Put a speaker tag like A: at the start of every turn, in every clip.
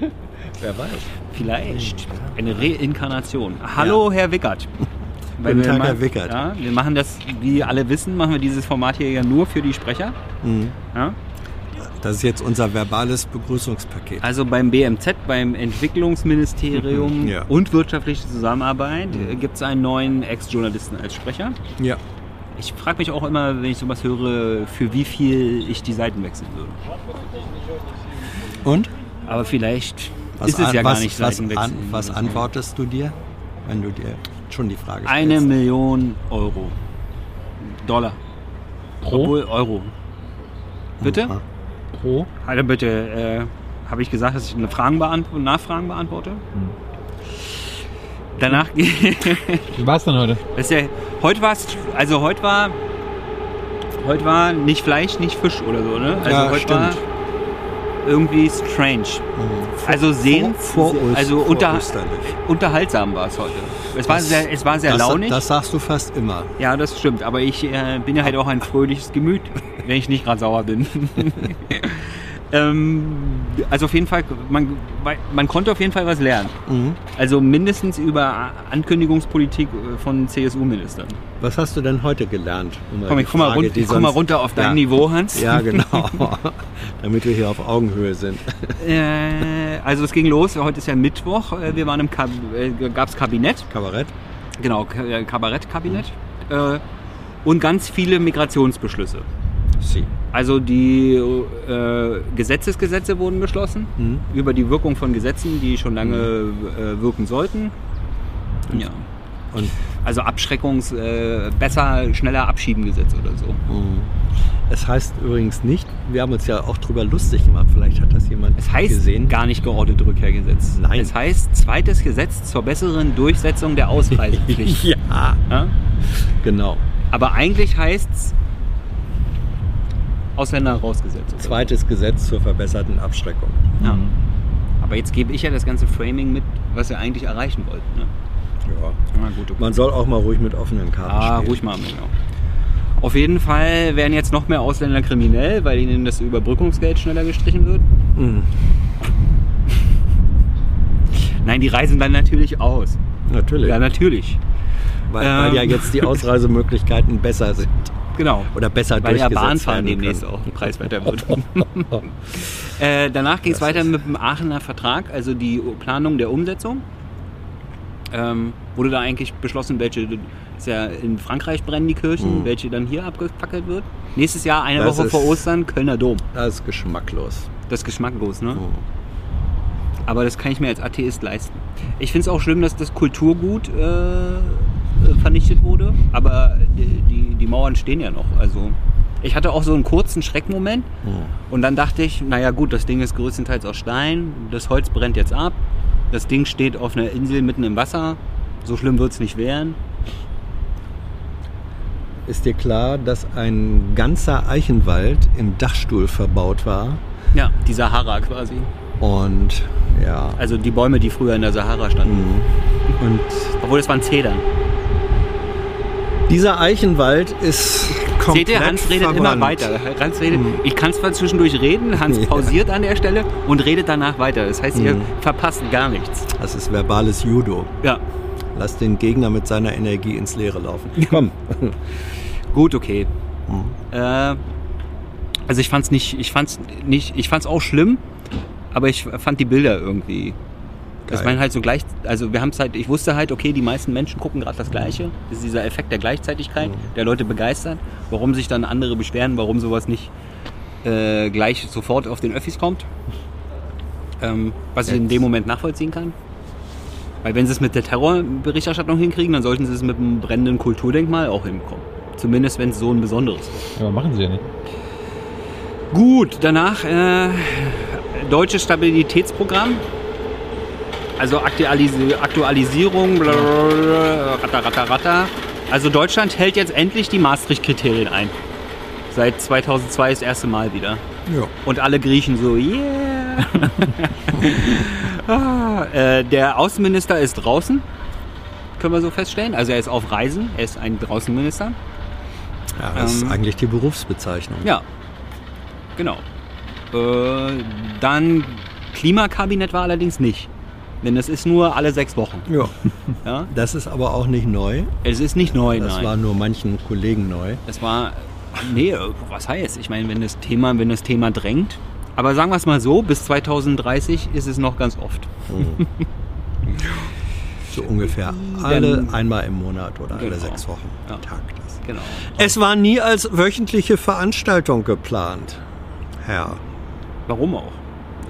A: Wer weiß.
B: Vielleicht eine Reinkarnation. Hallo, Herr Wickert. Weil
A: Guten
B: wir
A: Tag,
B: ma-
A: Herr Wickert.
B: Ja, wir machen das, wie alle wissen, machen wir dieses Format hier ja nur für die Sprecher.
A: Mhm.
B: Ja?
A: Das ist jetzt unser verbales Begrüßungspaket.
B: Also beim BMZ, beim Entwicklungsministerium
A: Ja.
B: und wirtschaftliche Zusammenarbeit gibt es einen neuen Ex-Journalisten als Sprecher.
A: Ja.
B: Ich frage mich auch immer, wenn ich sowas höre, für wie viel ich die Seiten wechseln würde.
A: Und?
B: Aber vielleicht
A: Was,
B: ist es
A: an-
B: ja
A: was,
B: gar nicht
A: was,
B: Seitenwechsel.
A: an, was antwortest du dir, wenn du dir schon die Frage stellst?
B: Eine Million Euro. Dollar.
C: Pro?
B: Obwohl Euro. Bitte?
A: Aha.
C: Pro?
B: Alter, bitte. Äh, Habe ich gesagt, dass ich eine Fragen beantw Nachfragen beantworte? Danach.
C: Wie war es denn heute?
B: Ja, heute war es, also heute war, heute war nicht Fleisch, nicht Fisch oder so, ne? Also
A: Ja,
B: heute
A: stimmt.
B: war irgendwie strange. Also sehen,
A: vor, vor,
B: also unter, unterhaltsam war es heute. Es war sehr, es war sehr
A: das,
B: launig.
A: Das sagst du fast immer.
B: ja, das stimmt. Aber ich äh, bin ja halt auch ein fröhliches Gemüt, wenn ich nicht gerade sauer bin. ähm, also auf jeden Fall, man, man konnte auf jeden Fall was lernen.
A: Mhm.
B: Also mindestens über Ankündigungspolitik äh, von CSU-Ministern.
A: Was hast du denn heute gelernt? Um
B: Komm, ich komm mal,
A: Frage,
B: run
A: die
B: ich komm mal runter auf dein
A: ja.
B: Niveau, Hans.
A: Ja, genau. Damit wir hier auf Augenhöhe sind.
B: Äh, also es ging los, heute ist ja Mittwoch, äh, wir waren im Kab äh, gab's Kabinett,
A: Kabarett?
B: genau, Ka- äh, Kabarettkabinett äh, und ganz viele Migrationsbeschlüsse.
A: Sie.
B: Also die äh, Gesetzesgesetze wurden beschlossen
A: Mhm.
B: über die Wirkung von Gesetzen, die schon lange äh, wirken sollten. Ja.
A: Und
B: Also Abschreckungs, äh, besser, schneller abschieben Gesetz oder so.
A: Mhm. Es heißt übrigens nicht, wir haben uns ja auch drüber lustig gemacht, vielleicht hat das jemand
B: Es heißt
A: gesehen.
B: gar nicht geordnete Rückkehrgesetz.
A: Nein.
B: Es heißt zweites Gesetz zur besseren Durchsetzung der Ausreisepflicht.
A: ja,
B: ja?
A: genau.
B: Aber eigentlich heißt es Ausländer rausgesetzt. oder.
A: Zweites Gesetz zur verbesserten Abschreckung.
B: Ja. Aber jetzt gebe ich ja das ganze Framing mit, was wir eigentlich erreichen wollten. Ne?
A: Ja.
B: Na gut, okay.
A: Man soll auch mal ruhig mit offenen Karten
B: Ah,
A: spielen.
B: ruhig mal. Genau. Auf jeden Fall werden jetzt noch mehr Ausländer kriminell, weil ihnen das Überbrückungsgeld schneller gestrichen wird.
A: Mhm.
B: Nein, die reisen dann natürlich aus.
A: Natürlich.
B: Ja, natürlich.
A: weil, weil
B: ähm.
A: ja jetzt die Ausreisemöglichkeiten besser sind.
B: Genau.
A: Oder besser
B: Weil ja Bahnfahren demnächst auch preiswerter wird. äh, danach ging es weiter mit dem Aachener Vertrag, also die Planung der Umsetzung. Ähm, wurde da eigentlich beschlossen, welche, ist ja in Frankreich brennen die Kirchen,
A: Mhm.
B: welche dann hier abgefackelt wird. Nächstes Jahr, eine
A: Das
B: Woche
A: ist-
B: vor Ostern, Kölner Dom.
A: Das ist geschmacklos.
B: Das ist geschmacklos, ne?
A: Mhm.
B: Aber das kann ich mir als Atheist leisten. Ich finde es auch schlimm, dass das Kulturgut äh, vernichtet wurde, aber die, die, die Mauern stehen ja noch. Also ich hatte auch so einen kurzen Schreckmoment
A: Mhm.
B: und dann dachte ich, naja gut, das Ding ist größtenteils aus Stein, das Holz brennt jetzt ab, das Ding steht auf einer Insel mitten im Wasser, so schlimm wird es nicht werden.
A: Ist dir klar, dass ein ganzer Eichenwald im Dachstuhl verbaut war?
B: Ja, die Sahara quasi.
A: Und ja.
B: Also die Bäume, die früher in der Sahara standen.
A: Mhm. Und
B: Obwohl es waren Zedern.
A: Dieser Eichenwald ist komplett
B: Seht ihr, Hans redet
A: verbrannt.
B: immer weiter. Hans redet,
A: Mhm.
B: Ich kann zwar zwischendurch reden, Hans
A: Ja.
B: pausiert an der Stelle und redet danach weiter. Das heißt, ihr
A: Mhm.
B: verpasst gar nichts.
A: Das ist verbales Judo.
B: Ja,
A: Lass den Gegner mit seiner Energie ins Leere laufen. Komm.
B: gut, okay.
A: Mhm.
B: Äh, also ich fand's nicht, ich fand's nicht, ich fand's auch schlimm, aber ich fand die Bilder irgendwie. Das
A: Geil.
B: waren halt so gleich, also wir haben halt, ich wusste halt, okay, die meisten Menschen gucken gerade das Gleiche. Das ist dieser Effekt der Gleichzeitigkeit,
A: Mhm.
B: der Leute begeistert. Warum sich dann andere beschweren, warum sowas nicht äh, gleich sofort auf den Öffis kommt. Ähm, was ich in
A: Jetzt.
B: dem Moment nachvollziehen kann. Weil wenn sie es mit der Terrorberichterstattung hinkriegen, dann sollten sie es mit einem brennenden Kulturdenkmal auch hinbekommen. Zumindest wenn es so ein besonderes ist.
C: Ja, aber machen sie ja nicht.
B: Gut, danach äh, deutsches Stabilitätsprogramm. Also Aktualisi Aktualisierung, blablabla, ratter, ratter, ratter. Also Deutschland hält jetzt endlich die Maastricht-Kriterien ein. Seit 2002 das erste Mal wieder.
A: Ja.
B: Und alle Griechen so, yeah. ah, äh, der Außenminister ist draußen, können wir so feststellen. Also er ist auf Reisen, er ist ein Draußenminister.
A: ja, das ist
B: Ähm.
A: eigentlich die Berufsbezeichnung.
B: Ja, genau. Äh, dann Klimakabinett war allerdings nicht. Denn es ist nur alle sechs Wochen.
A: Ja,
B: Ja?
A: das ist aber auch nicht neu.
B: Es ist nicht neu,
A: Das
B: nein.
A: war nur manchen Kollegen neu.
B: Das war, nee, was heißt? Ich meine, wenn das Thema, wenn das Thema drängt. Aber sagen wir es mal so, bis 2030 ist es noch ganz oft.
A: So ungefähr alle einmal im Monat oder alle
B: Genau.
A: sechs Wochen
B: Ja.
A: tagt das.
B: Genau.
A: Es war nie als wöchentliche Veranstaltung geplant, Herr.
B: Warum auch?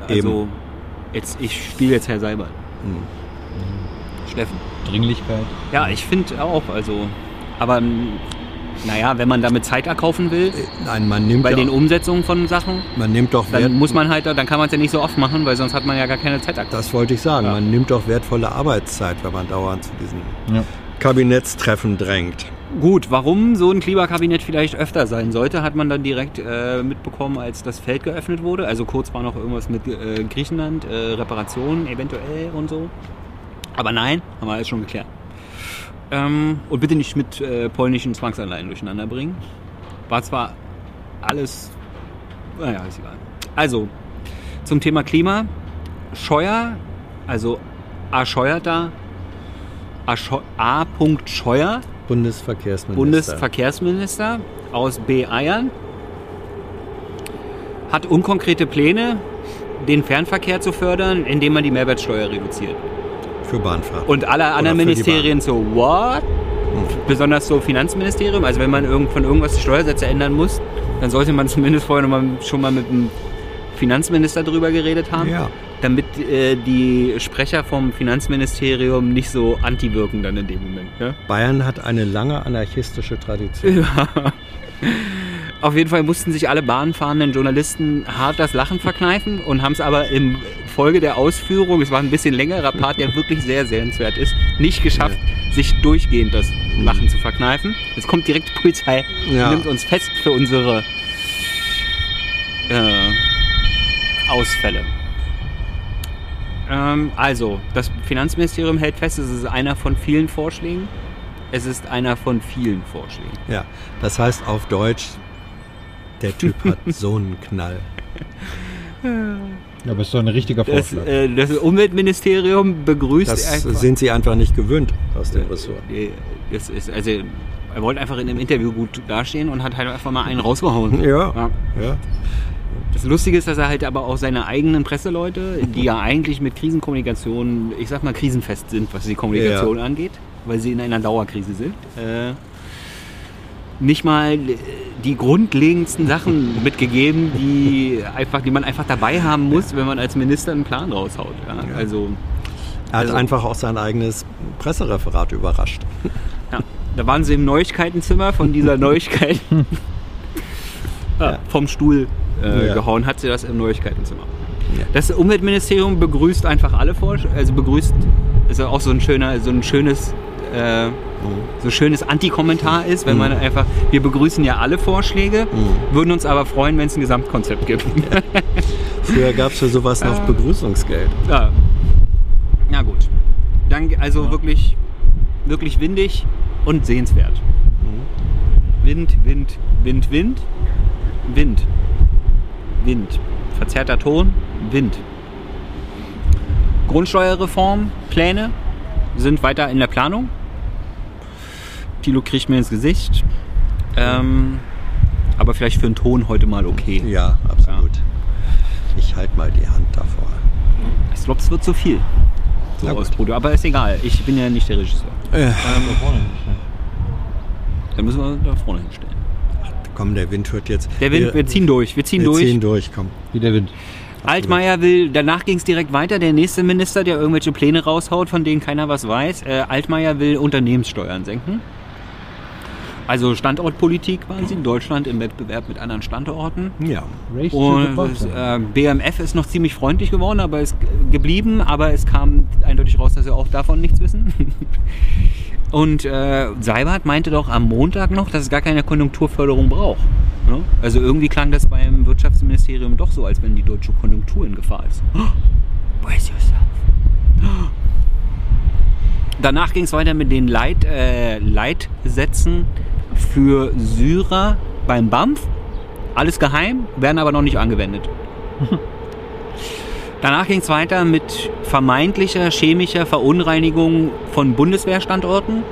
B: Also,
A: Eben.
B: jetzt, ich spiele jetzt Herr Seibert.
A: Hm.
B: Steffen.
C: Dringlichkeit.
B: Ja, ich finde auch, also, aber m, naja, wenn man damit Zeit erkaufen will,
A: Nein, man nimmt,
B: bei
A: ja,
B: den Umsetzungen von Sachen,
A: man nimmt doch
B: dann
A: Wert,
B: muss man halt, dann kann man es ja nicht so oft machen, weil sonst hat man ja gar keine Zeit erkauft.
A: das wollte ich sagen,
B: Ja.
A: man nimmt doch wertvolle Arbeitszeit, wenn man dauernd zu diesen
C: Ja.
A: Kabinettstreffen drängt.
B: Gut, warum so ein Klimakabinett vielleicht öfter sein sollte, hat man dann direkt äh, mitbekommen, als das Feld geöffnet wurde. Also kurz war noch irgendwas mit äh, Griechenland, äh, Reparationen eventuell und so. Aber nein, haben wir alles schon geklärt. Ähm, und bitte nicht mit äh, polnischen Zwangsanleihen durcheinander bringen. War zwar alles, naja, ist egal. Also, zum Thema Klima. Scheuer, also A. Scheuer A. Scheuer,
A: Bundesverkehrsminister.
B: Bundesverkehrsminister aus B. Eiern hat unkonkrete Pläne, den Fernverkehr zu fördern, indem man die Mehrwertsteuer reduziert.
A: für Bahnfahrer.
B: Und alle anderen Ministerien so, what? Besonders so Finanzministerium, also wenn man irgend, von irgendwas die Steuersätze ändern muss, dann sollte man zumindest vorher noch mal, schon mal mit dem Finanzminister drüber geredet haben,
A: Ja.
B: Damit äh, die Sprecher vom Finanzministerium nicht so anti wirken dann in dem Moment. Ne?
A: Bayern hat eine lange anarchistische Tradition.
B: Auf jeden Fall mussten sich alle bahnfahrenden Journalisten hart das Lachen verkneifen und haben es aber im Folge der Ausführung, es war ein bisschen längerer Part, der wirklich sehr sehenswert ist, nicht geschafft, sich durchgehend das Lachen zu verkneifen. Jetzt kommt direkt die Polizei,
A: Ja.
B: nimmt uns fest für unsere äh, Ausfälle. Ähm, also, das Finanzministerium hält fest, es ist einer von vielen Vorschlägen. Es ist einer von vielen Vorschlägen.
A: Ja, das heißt auf Deutsch, der Typ hat so einen Knall.
C: Aber ist doch ein richtiger
B: Das,
C: Vorschlag.
B: äh, das Umweltministerium begrüßt
A: Das
B: einfach.
A: sind sie einfach nicht gewöhnt aus dem Ressort.
B: Äh, Das ist, also, er wollte einfach in einem Interview gut dastehen und hat halt einfach mal einen rausgehauen.
A: Ja,
B: Ja.
A: ja.
B: Das Lustige ist, dass er halt aber auch seine eigenen Presseleute, die ja eigentlich mit Krisenkommunikation, ich sag mal, krisenfest sind, was die Kommunikation angeht, weil sie in einer Dauerkrise sind, äh, nicht mal die grundlegendsten Sachen mitgegeben, die, einfach, die man einfach dabei haben muss, wenn man als Minister einen Plan raushaut. Ja? Also,
A: Er hat
B: Also-
A: einfach auch sein eigenes Pressereferat überrascht.
B: ja, da waren sie im Neuigkeitenzimmer von dieser Neuigkeit ja, vom Stuhl äh,
A: Ja.
B: gehauen, hat sie das im Neuigkeitenzimmer.
A: Ja.
B: Das Umweltministerium begrüßt einfach alle Vorschläge, also begrüßt, ist ja auch so ein schöner, so ein schönes, äh, so ein schönes Anti-Kommentar ist, wenn man einfach, wir begrüßen ja alle Vorschläge, würden uns aber freuen, wenn es ein Gesamtkonzept gibt.
A: Früher gab es für sowas noch Begrüßungsgeld.
B: ja. Na gut. Dann, also wirklich, wirklich windig und sehenswert. Wind, Wind, Wind, Wind, Wind, Wind. Verzerrter Ton, Wind. Grundsteuerreform, Pläne sind weiter in der Planung. Tilo kriegt mir ins Gesicht. Ähm, aber vielleicht für den Ton heute mal okay.
A: Ja, absolut. Ich halte mal die Hand davor.
B: Ich glaube, es wird zu viel. So
A: gut.
B: ausproduziert. Aber ist egal. Ich bin ja nicht der Regisseur.
A: Äh,
C: Da vorne hinstellen.
B: Dann müssen wir da vorne hinstellen.
A: Komm, der Wind hört jetzt.
B: Der Wind,
A: wir,
B: wir ziehen durch. Wir ziehen
A: wir
B: durch.
A: ziehen durch, komm.
C: Wie der Wind.
B: Altmaier will, danach ging es direkt weiter. Der nächste Minister, der irgendwelche Pläne raushaut, von denen keiner was weiß. Äh, Altmaier will Unternehmenssteuern senken. Also Standortpolitik quasi in Deutschland im Wettbewerb mit anderen Standorten.
A: Ja.
C: Race
B: Und äh, BMF ist noch ziemlich freundlich geworden, aber ist geblieben, aber es kam eindeutig raus, dass sie auch davon nichts wissen. Und äh, Seibert meinte doch am Montag noch, dass es gar keine Konjunkturförderung braucht. Ne? Also irgendwie klang das beim Wirtschaftsministerium doch so, als wenn die deutsche Konjunktur in Gefahr ist. Oh, brace yourself. Danach ging es weiter mit den Leit, äh, Leitsätzen für Syrer beim BAMF. Alles geheim, werden aber noch nicht angewendet. Danach ging es weiter mit vermeintlicher chemischer Verunreinigung von Bundeswehrstandorten,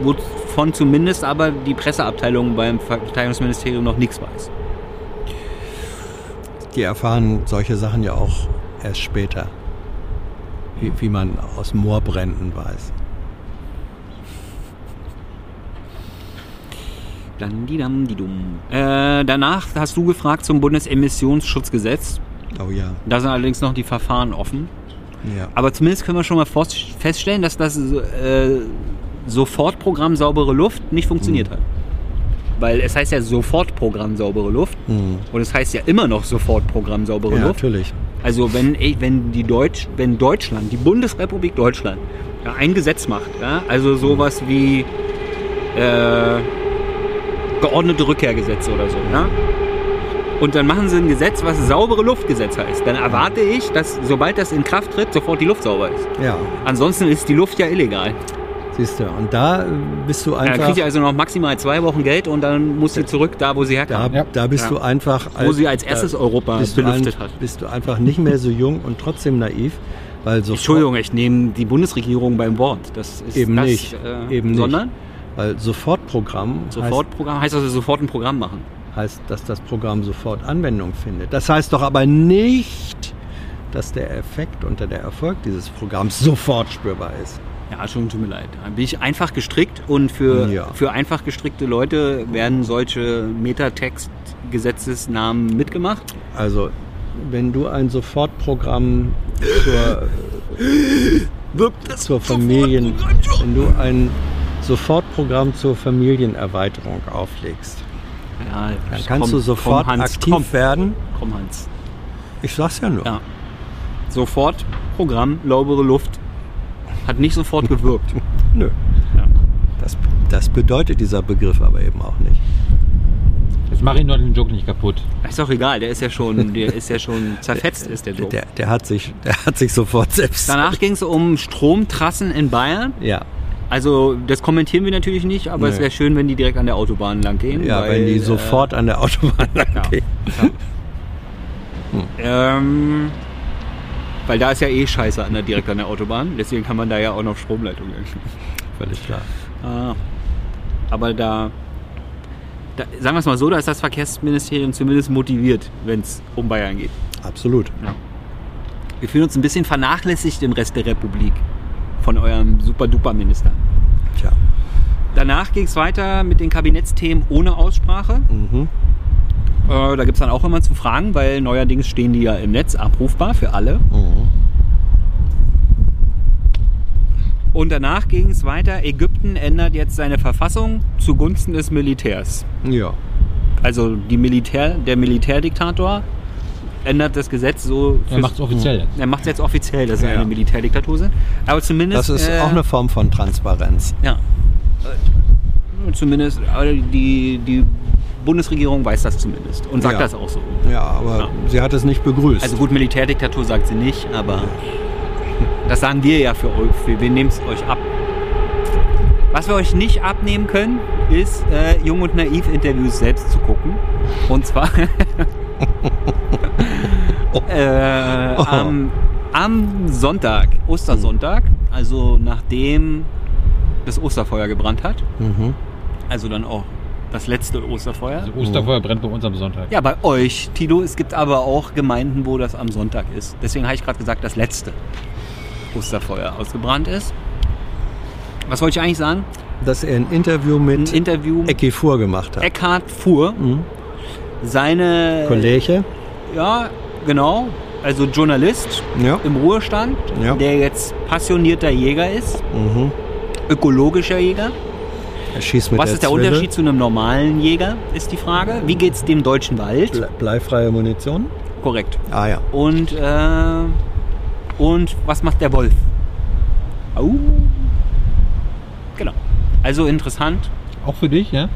B: wovon zumindest aber die Presseabteilung beim Verteidigungsministerium noch nichts weiß.
A: Die erfahren solche Sachen ja auch erst später. Wie, wie man aus Moorbränden weiß.
B: Äh, danach hast du gefragt zum Bundesemissionsschutzgesetz.
A: Oh ja.
B: Da sind allerdings noch die Verfahren offen.
A: ja.
B: Aber zumindest können wir schon mal feststellen, dass das äh, Sofortprogramm saubere Luft nicht funktioniert hat. Weil es heißt ja Sofortprogramm saubere Luft
A: Hm.
B: und es heißt ja immer noch Sofortprogramm saubere
A: Ja,
B: Luft.
A: natürlich.
B: Also wenn, wenn die Deutsch, wenn Deutschland, die Bundesrepublik Deutschland, ja, ein Gesetz macht, ja, also sowas wie äh, geordnete Rückkehrgesetze oder so, ja, und dann machen sie ein Gesetz, was saubere Luftgesetz heißt, dann erwarte ich, dass sobald das in Kraft tritt, sofort die Luft sauber ist.
A: Ja,
B: Ansonsten ist die Luft ja illegal.
A: siehst du. Und da bist du einfach.
B: kriegt ihr also noch maximal zwei Wochen Geld und dann muss sie zurück da, wo sie
A: da,
B: herkam.
C: Ja.
A: da bist
B: Ja.
A: du einfach.
B: Wo sie als erstes
A: da
B: Europa belüftet
A: ein,
B: hat.
A: Bist du einfach nicht mehr so jung und trotzdem naiv, weil so
B: Entschuldigung, ich nehme die Bundesregierung beim Wort. Das ist
A: Eben
B: das,
A: nicht.
B: Äh,
A: Eben nicht. Weil Sofortprogramm
B: Sofortprogramm heißt, dass wir sofort ein Programm machen.
A: heißt, heißt, dass das Programm sofort Anwendung findet. Das heißt doch aber nicht, dass der Effekt und der Erfolg dieses Programms sofort spürbar ist.
B: Ja, schon tut mir leid. Dann bin ich einfach gestrickt und für,
A: Ja.
B: für einfach gestrickte Leute werden solche Metatext-Gesetzesnamen mitgemacht.
A: Also, wenn du ein Sofortprogramm zur, zur Familien, wenn du ein Sofortprogramm zur Familienerweiterung auflegst,
B: Ja,
A: dann kannst du sofort
B: komm, Hans,
A: aktiv
B: komm,
A: werden.
B: komm, Hans.
A: Ich sag's ja nur.
B: Ja. Sofort Programm, laubere Luft. Hat nicht sofort gewirkt.
A: Nö.
B: Ja.
A: Das, das bedeutet dieser Begriff aber eben auch nicht.
C: Jetzt mach ich nur den Joke nicht kaputt.
B: Ist doch egal, der ist ja schon, der ist ja schon zerfetzt, ist der Joke.
A: Der, der, hat sich, der hat sich sofort selbst.
B: Danach ging es um Stromtrassen in Bayern.
A: Ja,
B: Also das kommentieren wir natürlich nicht, aber es
A: Nee.
B: wäre schön, wenn die direkt an der Autobahn lang gehen.
A: ja
B: weil,
A: wenn die
B: äh,
A: sofort an der Autobahn lang
B: ja.
A: gehen.
B: Ähm, weil da ist ja eh scheiße an der, direkt an der Autobahn. Deswegen kann man da ja auch noch Stromleitungen.
A: Völlig klar.
B: Ah, aber da, da, sagen wir es mal so, da ist das Verkehrsministerium zumindest motiviert, wenn es um Bayern geht.
A: Absolut.
B: Wir fühlen uns ein bisschen vernachlässigt im Rest der Republik von eurem Super-Duper-Minister.
A: Tja.
B: Danach ging es weiter mit den Kabinettsthemen ohne Aussprache.
A: Mhm.
B: Äh, da gibt es dann auch immer zu fragen, weil neuerdings stehen die ja im Netz abrufbar für alle.
A: Mhm.
B: Und danach ging es weiter. Ägypten ändert jetzt seine Verfassung zugunsten des Militärs.
A: Ja.
B: Also die Militär, der Militärdiktator ändert das Gesetz so.
C: Er macht es offiziell jetzt.
B: Er macht es jetzt offiziell, dass sie
A: Ja.
B: eine Militärdiktatur sind. Aber zumindest.
A: Das ist
B: äh,
A: auch eine Form von Transparenz.
B: Ja. Äh, Zumindest, die, die Bundesregierung weiß das zumindest und sagt
A: Ja.
B: das auch so.
A: Ja, aber
B: Ja.
A: sie hat es nicht begrüßt.
B: Also gut, Militärdiktatur sagt sie nicht, aber das sagen wir ja für euch. Wir, wir nehmen es euch ab. Was wir euch nicht abnehmen können, ist äh, Jung und Naiv Interviews selbst zu gucken. Und zwar äh,
A: Oh.
B: am, am Sonntag, Ostersonntag, also nachdem das Osterfeuer gebrannt hat,
A: mhm.
B: also dann auch das letzte Osterfeuer.
C: Also Osterfeuer brennt bei uns am Sonntag.
B: Ja, bei euch, Tilo. Es gibt aber auch Gemeinden, wo das am Sonntag ist. Deswegen habe ich gerade gesagt, das letzte Osterfeuer ausgebrannt ist. Was wollte ich eigentlich sagen?
A: Dass er ein Interview
B: Ein
A: mit
B: Interview mit
A: Ecki Fuhr gemacht hat.
B: Eckhard Fuhr.
A: Mhm.
B: Seine.
A: Kollege.
B: Ja, genau. Also Journalist
A: Ja.
B: im Ruhestand,
A: Ja.
B: der jetzt passionierter Jäger ist,
A: Mhm.
B: ökologischer Jäger.
A: Er schießt mit
B: Was
A: der
B: ist der
A: Zwille.
B: Unterschied zu einem normalen Jäger, ist die Frage. Wie geht's dem deutschen Wald?
A: Ble bleifreie Munition?
B: Korrekt.
A: Ah ja.
B: Und, äh, und was macht der Wolf? Au. Genau. Also interessant.
C: Auch für dich, ja?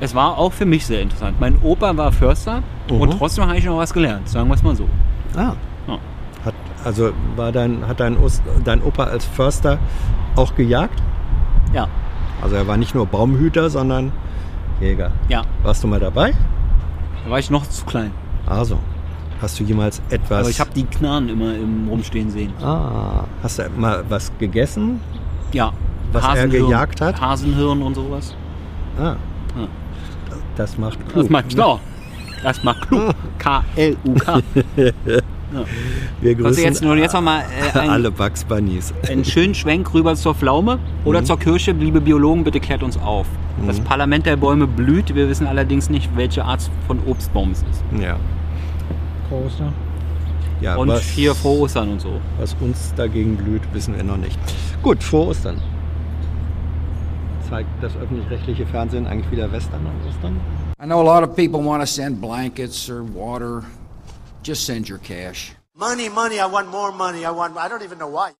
B: Es war auch für mich sehr interessant. Mein Opa war Förster
A: Mhm.
B: und trotzdem habe ich noch was gelernt, sagen wir es mal so.
A: Ah.
B: Ja.
A: Hat, also war dein, hat dein, Ost, dein Opa als Förster auch gejagt?
B: Ja,
A: Also er war nicht nur Baumhüter, sondern Jäger.
B: ja.
A: Warst du mal dabei?
B: Da war ich noch zu klein.
A: Also. Hast du jemals etwas...
B: Aber ich habe die Knarren immer im Rumstehen sehen.
A: ah, hast du mal was gegessen?
B: Ja.
A: Was er gejagt hat?
B: Hasenhirn und sowas.
A: Ah,
B: Ja.
A: Das macht klug.
B: Das macht klar. Das macht klug. K-L-U-K.
A: Wir
B: Kannst du
A: grüßen
B: jetzt nur jetzt noch mal äh, einen,
A: alle Bugs Bunnies.
B: einen schönen Schwenk rüber zur Pflaume oder
A: Mhm.
B: zur Kirche? Liebe Biologen, bitte klärt uns auf. Das Parlament der Bäume blüht. Wir wissen allerdings nicht, welche Art von Obstbaum es ist.
A: Ja.
C: Coaster.
A: ja
B: Und
A: was,
B: hier frohe Ostern und so.
A: was uns dagegen blüht, wissen wir noch nicht. Gut, frohe Ostern. Zeigt das öffentlich-rechtliche Fernsehen eigentlich wieder Western an Ostern?
D: I know a lot of people want to send blankets or water. Just send your cash.
E: Money, money, I want more money. I want, I don't even know why.